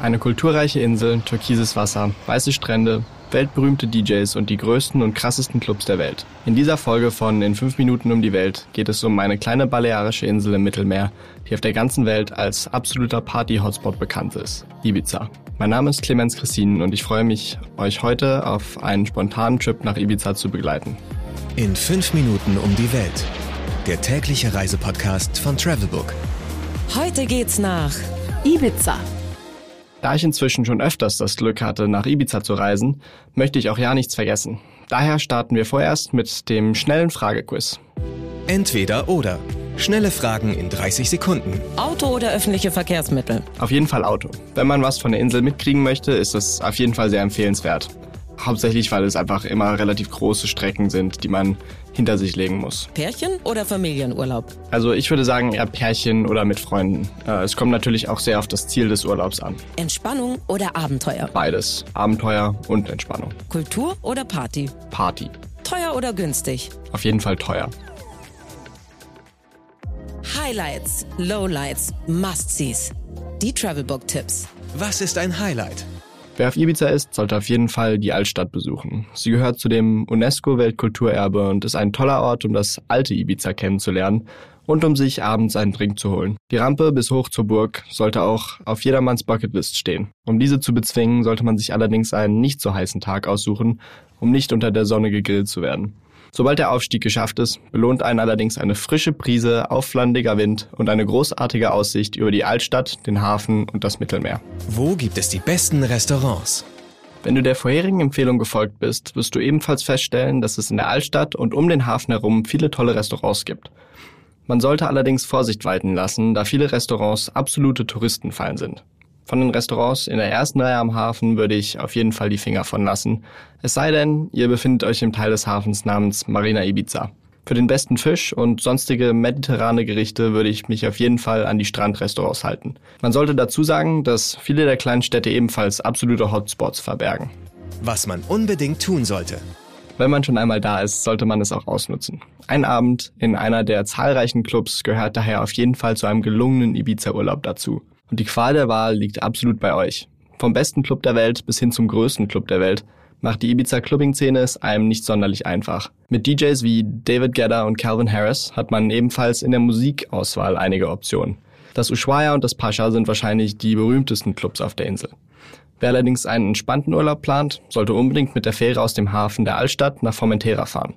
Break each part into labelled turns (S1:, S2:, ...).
S1: Eine kulturreiche Insel, türkises Wasser, weiße Strände, weltberühmte DJs und die größten und krassesten Clubs der Welt. In dieser Folge von In 5 Minuten um die Welt geht es um eine kleine balearische Insel im Mittelmeer, die auf der ganzen Welt als absoluter Party-Hotspot bekannt ist, Ibiza. Mein Name ist Clemens Christinen und ich freue mich, euch heute auf einen spontanen Trip nach Ibiza zu begleiten.
S2: In 5 Minuten um die Welt. Der tägliche Reisepodcast von Travelbook.
S3: Heute geht's nach
S4: Ibiza.
S1: Da ich inzwischen schon öfters das Glück hatte, nach Ibiza zu reisen, möchte ich auch ja nichts vergessen. Daher starten wir vorerst mit dem schnellen Fragequiz.
S2: Entweder oder. Schnelle Fragen in 30 Sekunden.
S3: Auto oder öffentliche Verkehrsmittel?
S1: Auf jeden Fall Auto. Wenn man was von der Insel mitkriegen möchte, ist es auf jeden Fall sehr empfehlenswert. Hauptsächlich, weil es einfach immer relativ große Strecken sind, die man hinter sich legen muss.
S3: Pärchen oder Familienurlaub?
S1: Also ich würde sagen eher Pärchen oder mit Freunden. Äh, es kommt natürlich auch sehr auf das Ziel des Urlaubs an.
S3: Entspannung oder Abenteuer?
S1: Beides. Abenteuer und Entspannung.
S3: Kultur oder Party?
S1: Party.
S3: Teuer oder günstig?
S1: Auf jeden Fall teuer.
S3: Highlights, Lowlights, Must-Sees. Die Travelbook-Tipps.
S2: Was ist ein Highlight?
S1: Wer auf Ibiza ist, sollte auf jeden Fall die Altstadt besuchen. Sie gehört zu dem UNESCO-Weltkulturerbe und ist ein toller Ort, um das alte Ibiza kennenzulernen und um sich abends einen Drink zu holen. Die Rampe bis hoch zur Burg sollte auch auf jedermanns Bucketlist stehen. Um diese zu bezwingen, sollte man sich allerdings einen nicht so heißen Tag aussuchen, um nicht unter der Sonne gegrillt zu werden. Sobald der Aufstieg geschafft ist, belohnt einen allerdings eine frische Prise aufflandiger Wind und eine großartige Aussicht über die Altstadt, den Hafen und das Mittelmeer.
S2: Wo gibt es die besten Restaurants?
S1: Wenn du der vorherigen Empfehlung gefolgt bist, wirst du ebenfalls feststellen, dass es in der Altstadt und um den Hafen herum viele tolle Restaurants gibt. Man sollte allerdings Vorsicht walten lassen, da viele Restaurants absolute Touristenfallen sind. Von den Restaurants in der ersten Reihe am Hafen würde ich auf jeden Fall die Finger von lassen. Es sei denn, ihr befindet euch im Teil des Hafens namens Marina Ibiza. Für den besten Fisch und sonstige mediterrane Gerichte würde ich mich auf jeden Fall an die Strandrestaurants halten. Man sollte dazu sagen, dass viele der kleinen Städte ebenfalls absolute Hotspots verbergen.
S2: Was man unbedingt tun sollte.
S1: Wenn man schon einmal da ist, sollte man es auch ausnutzen. Ein Abend in einer der zahlreichen Clubs gehört daher auf jeden Fall zu einem gelungenen Ibiza-Urlaub dazu. Und die Qual der Wahl liegt absolut bei euch. Vom besten Club der Welt bis hin zum größten Club der Welt macht die Ibiza Clubbing-Szene es einem nicht sonderlich einfach. Mit DJs wie David Guetta und Calvin Harris hat man ebenfalls in der Musikauswahl einige Optionen. Das Ushuaia und das Pascha sind wahrscheinlich die berühmtesten Clubs auf der Insel. Wer allerdings einen entspannten Urlaub plant, sollte unbedingt mit der Fähre aus dem Hafen der Altstadt nach Formentera fahren.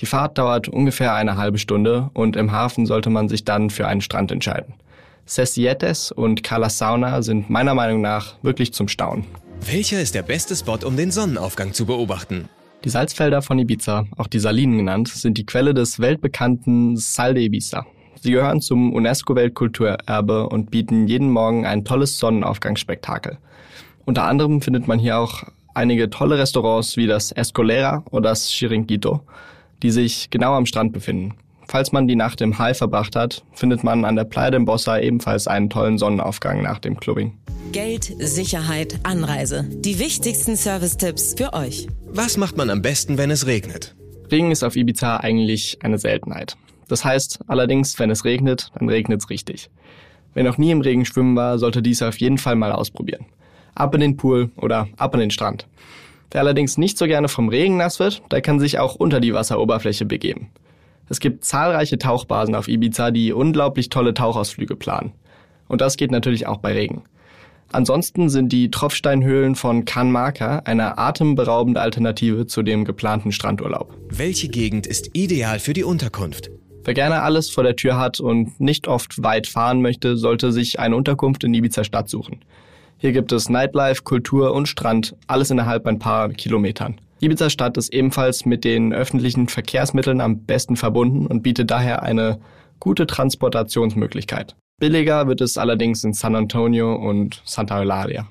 S1: Die Fahrt dauert ungefähr eine halbe Stunde und im Hafen sollte man sich dann für einen Strand entscheiden. Sesietes und Cala Sauna sind meiner Meinung nach wirklich zum Staunen.
S2: Welcher ist der beste Spot, um den Sonnenaufgang zu beobachten?
S1: Die Salzfelder von Ibiza, auch die Salinen genannt, sind die Quelle des weltbekannten Sal de Ibiza. Sie gehören zum UNESCO-Weltkulturerbe und bieten jeden Morgen ein tolles Sonnenaufgangsspektakel. Unter anderem findet man hier auch einige tolle Restaurants wie das Escolera oder das Chiringuito, die sich genau am Strand befinden. Falls man die Nacht im Hai verbracht hat, findet man an der Playa de Bossa ebenfalls einen tollen Sonnenaufgang nach dem Clubbing.
S3: Geld, Sicherheit, Anreise. Die wichtigsten Service-Tipps für euch.
S2: Was macht man am besten, wenn es regnet?
S1: Regen ist auf Ibiza eigentlich eine Seltenheit. Das heißt allerdings, wenn es regnet, dann regnet es richtig. Wer noch nie im Regen schwimmen war, sollte dies auf jeden Fall mal ausprobieren. Ab in den Pool oder ab an den Strand. Wer allerdings nicht so gerne vom Regen nass wird, der kann sich auch unter die Wasseroberfläche begeben. Es gibt zahlreiche Tauchbasen auf Ibiza, die unglaublich tolle Tauchausflüge planen. Und das geht natürlich auch bei Regen. Ansonsten sind die Tropfsteinhöhlen von Can Marca eine atemberaubende Alternative zu dem geplanten Strandurlaub.
S2: Welche Gegend ist ideal für die Unterkunft?
S1: Wer gerne alles vor der Tür hat und nicht oft weit fahren möchte, sollte sich eine Unterkunft in Ibiza Stadt suchen. Hier gibt es Nightlife, Kultur und Strand, alles innerhalb ein paar Kilometern. Ibiza Stadt ist ebenfalls mit den öffentlichen Verkehrsmitteln am besten verbunden und bietet daher eine gute Transportationsmöglichkeit. Billiger wird es allerdings in San Antonio und Santa Eulalia.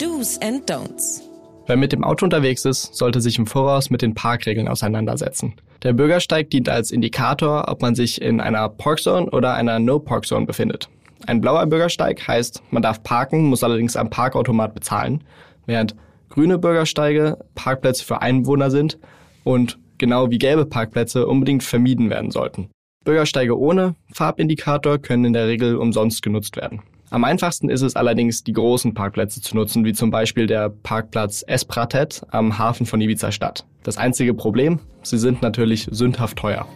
S3: Do's and Don'ts.
S1: Wer mit dem Auto unterwegs ist, sollte sich im Voraus mit den Parkregeln auseinandersetzen. Der Bürgersteig dient als Indikator, ob man sich in einer Parkzone oder einer No-Park-Zone befindet. Ein blauer Bürgersteig heißt, man darf parken, muss allerdings am Parkautomat bezahlen, während grüne Bürgersteige Parkplätze für Einwohner sind und genau wie gelbe Parkplätze unbedingt vermieden werden sollten. Bürgersteige ohne Farbindikator können in der Regel umsonst genutzt werden. Am einfachsten ist es allerdings, die großen Parkplätze zu nutzen, wie zum Beispiel der Parkplatz Espratet am Hafen von Ibiza Stadt. Das einzige Problem, sie sind natürlich sündhaft teuer.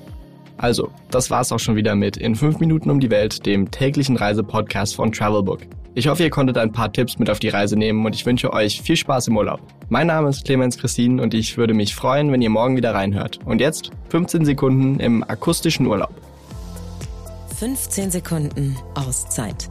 S1: Also, das war's auch schon wieder mit In 5 Minuten um die Welt, dem täglichen Reisepodcast von Travelbook. Ich hoffe, ihr konntet ein paar Tipps mit auf die Reise nehmen und ich wünsche euch viel Spaß im Urlaub. Mein Name ist Clemens Christine und ich würde mich freuen, wenn ihr morgen wieder reinhört. Und jetzt 15 Sekunden im akustischen Urlaub.
S3: 15 Sekunden Auszeit